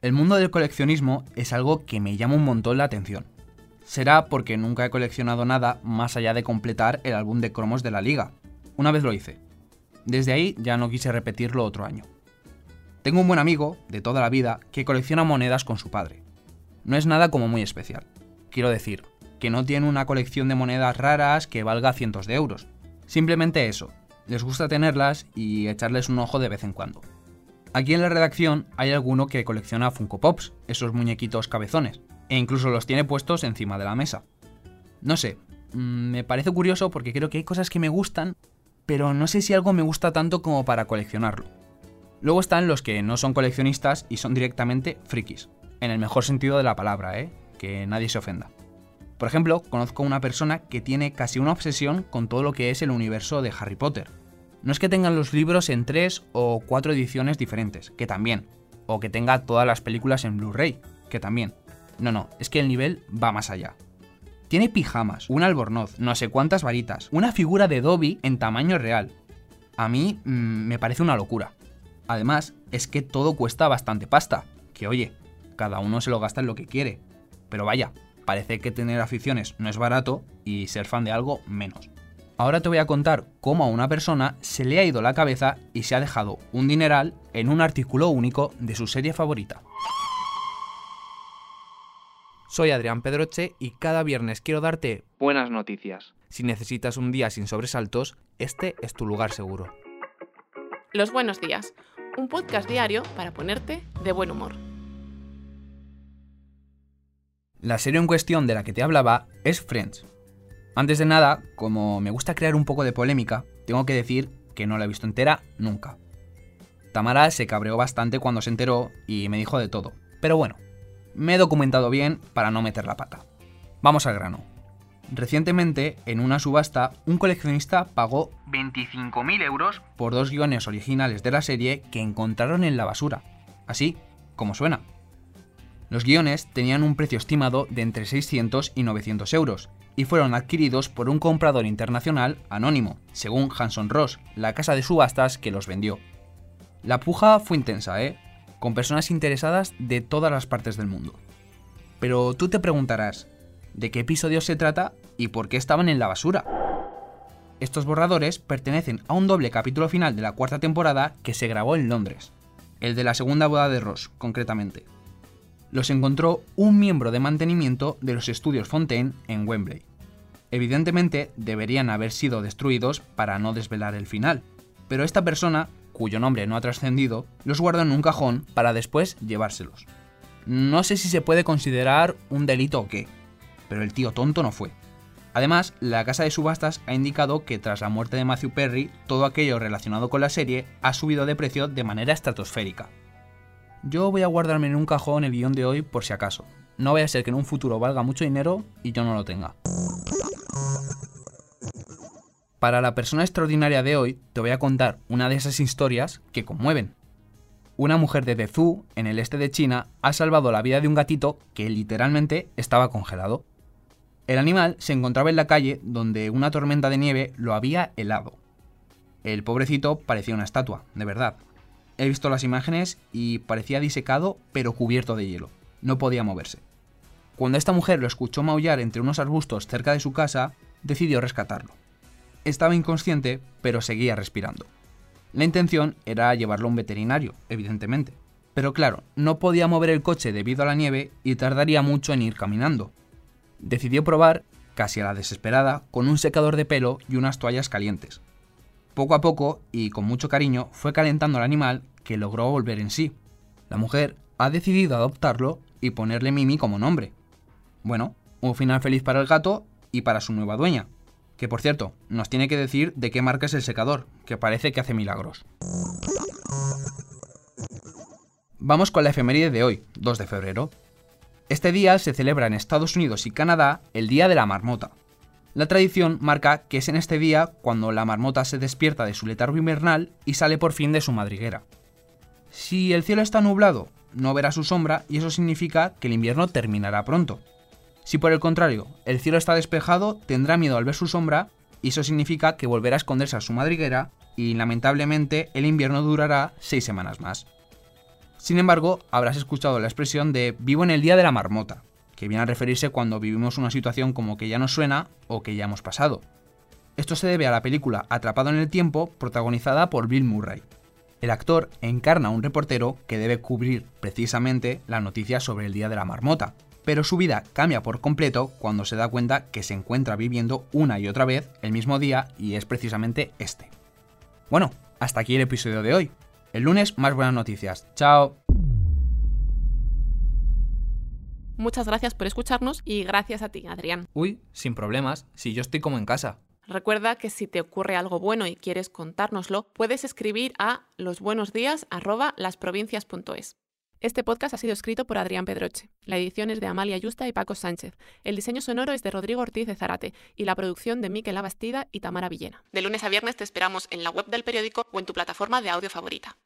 El mundo del coleccionismo es algo que me llama un montón la atención. Será porque nunca he coleccionado nada más allá de completar el álbum de cromos de la liga. Una vez lo hice. Desde ahí ya no quise repetirlo otro año. Tengo un buen amigo, de toda la vida, que colecciona monedas con su padre. No es nada como muy especial. Quiero decir, que no tiene una colección de monedas raras que valga cientos de euros. Simplemente eso, les gusta tenerlas y echarles un ojo de vez en cuando. Aquí en la redacción hay alguno que colecciona Funko Pops, esos muñequitos cabezones, e incluso los tiene puestos encima de la mesa. No sé, mm, me parece curioso porque creo que hay cosas que me gustan, pero no sé si algo me gusta tanto como para coleccionarlo. Luego están los que no son coleccionistas y son directamente frikis, en el mejor sentido de la palabra, ¿eh? Que nadie se ofenda. Por ejemplo, conozco a una persona que tiene casi una obsesión con todo lo que es el universo de Harry Potter. No es que tengan los libros en tres o cuatro ediciones diferentes, que también. O que tenga todas las películas en Blu-ray, que también. No, no, es que el nivel va más allá. Tiene pijamas, un albornoz, no sé cuántas varitas, una figura de Dobby en tamaño real. A mí mm, me parece una locura. Además, es que todo cuesta bastante pasta. Que oye, cada uno se lo gasta en lo que quiere. Pero vaya, parece que tener aficiones no es barato y ser fan de algo menos. Ahora te voy a contar cómo a una persona se le ha ido la cabeza y se ha dejado un dineral en un artículo único de su serie favorita. Soy Adrián Pedroche y cada viernes quiero darte buenas noticias. Si necesitas un día sin sobresaltos, este es tu lugar seguro. Los buenos días, un podcast diario para ponerte de buen humor. La serie en cuestión de la que te hablaba es Friends, antes de nada, como me gusta crear un poco de polémica, tengo que decir que no la he visto entera nunca. Tamara se cabreó bastante cuando se enteró y me dijo de todo. Pero bueno, me he documentado bien para no meter la pata. Vamos al grano. Recientemente, en una subasta, un coleccionista pagó 25.000 euros por dos guiones originales de la serie que encontraron en la basura. Así como suena. Los guiones tenían un precio estimado de entre 600 y 900 euros, y fueron adquiridos por un comprador internacional anónimo, según Hanson Ross, la casa de subastas que los vendió. La puja fue intensa, ¿eh? Con personas interesadas de todas las partes del mundo. Pero tú te preguntarás, ¿de qué episodio se trata y por qué estaban en la basura? Estos borradores pertenecen a un doble capítulo final de la cuarta temporada que se grabó en Londres, el de la segunda boda de Ross, concretamente. Los encontró un miembro de mantenimiento de los estudios Fontaine en Wembley. Evidentemente deberían haber sido destruidos para no desvelar el final, pero esta persona, cuyo nombre no ha trascendido, los guardó en un cajón para después llevárselos. No sé si se puede considerar un delito o qué, pero el tío tonto no fue. Además, la casa de subastas ha indicado que tras la muerte de Matthew Perry, todo aquello relacionado con la serie ha subido de precio de manera estratosférica. Yo voy a guardarme en un cajón el guion de hoy por si acaso. No vaya a ser que en un futuro valga mucho dinero y yo no lo tenga. Para la persona extraordinaria de hoy, te voy a contar una de esas historias que conmueven. Una mujer de Dezhou, en el este de China, ha salvado la vida de un gatito que literalmente estaba congelado. El animal se encontraba en la calle donde una tormenta de nieve lo había helado. El pobrecito parecía una estatua, de verdad. He visto las imágenes y parecía disecado pero cubierto de hielo. No podía moverse. Cuando esta mujer lo escuchó maullar entre unos arbustos cerca de su casa, decidió rescatarlo. Estaba inconsciente, pero seguía respirando. La intención era llevarlo a un veterinario, evidentemente. Pero claro, no podía mover el coche debido a la nieve y tardaría mucho en ir caminando. Decidió probar, casi a la desesperada, con un secador de pelo y unas toallas calientes. Poco a poco, y con mucho cariño, fue calentando al animal que logró volver en sí. La mujer ha decidido adoptarlo y ponerle Mimi como nombre. Bueno, un final feliz para el gato y para su nueva dueña, que por cierto, nos tiene que decir de qué marca es el secador, que parece que hace milagros. Vamos con la efeméride de hoy, 2 de febrero. Este día se celebra en Estados Unidos y Canadá el Día de la Marmota. La tradición marca que es en este día cuando la marmota se despierta de su letargo invernal y sale por fin de su madriguera. Si el cielo está nublado, no verá su sombra y eso significa que el invierno terminará pronto. Si por el contrario, el cielo está despejado, tendrá miedo al ver su sombra, y eso significa que volverá a esconderse a su madriguera y lamentablemente el invierno durará seis semanas más. Sin embargo, habrás escuchado la expresión de vivo en el día de la marmota, que viene a referirse cuando vivimos una situación como que ya nos suena o que ya hemos pasado. Esto se debe a la película Atrapado en el Tiempo, protagonizada por Bill Murray. El actor encarna a un reportero que debe cubrir precisamente la noticia sobre el Día de la Marmota, pero su vida cambia por completo cuando se da cuenta que se encuentra viviendo una y otra vez el mismo día y es precisamente este. Bueno, hasta aquí el episodio de hoy. El lunes más buenas noticias. Chao. Muchas gracias por escucharnos y gracias a ti, Adrián. Uy, sin problemas, si yo estoy como en casa. Recuerda que si te ocurre algo bueno y quieres contárnoslo, puedes escribir a losbuenosdías@lasprovincias.es. Este podcast ha sido escrito por Adrián Pedroche. La edición es de Amalia Yusta y Paco Sánchez. El diseño sonoro es de Rodrigo Ortiz de Zarate y la producción de Miquel Abastida y Tamara Villena. De lunes a viernes te esperamos en la web del periódico o en tu plataforma de audio favorita.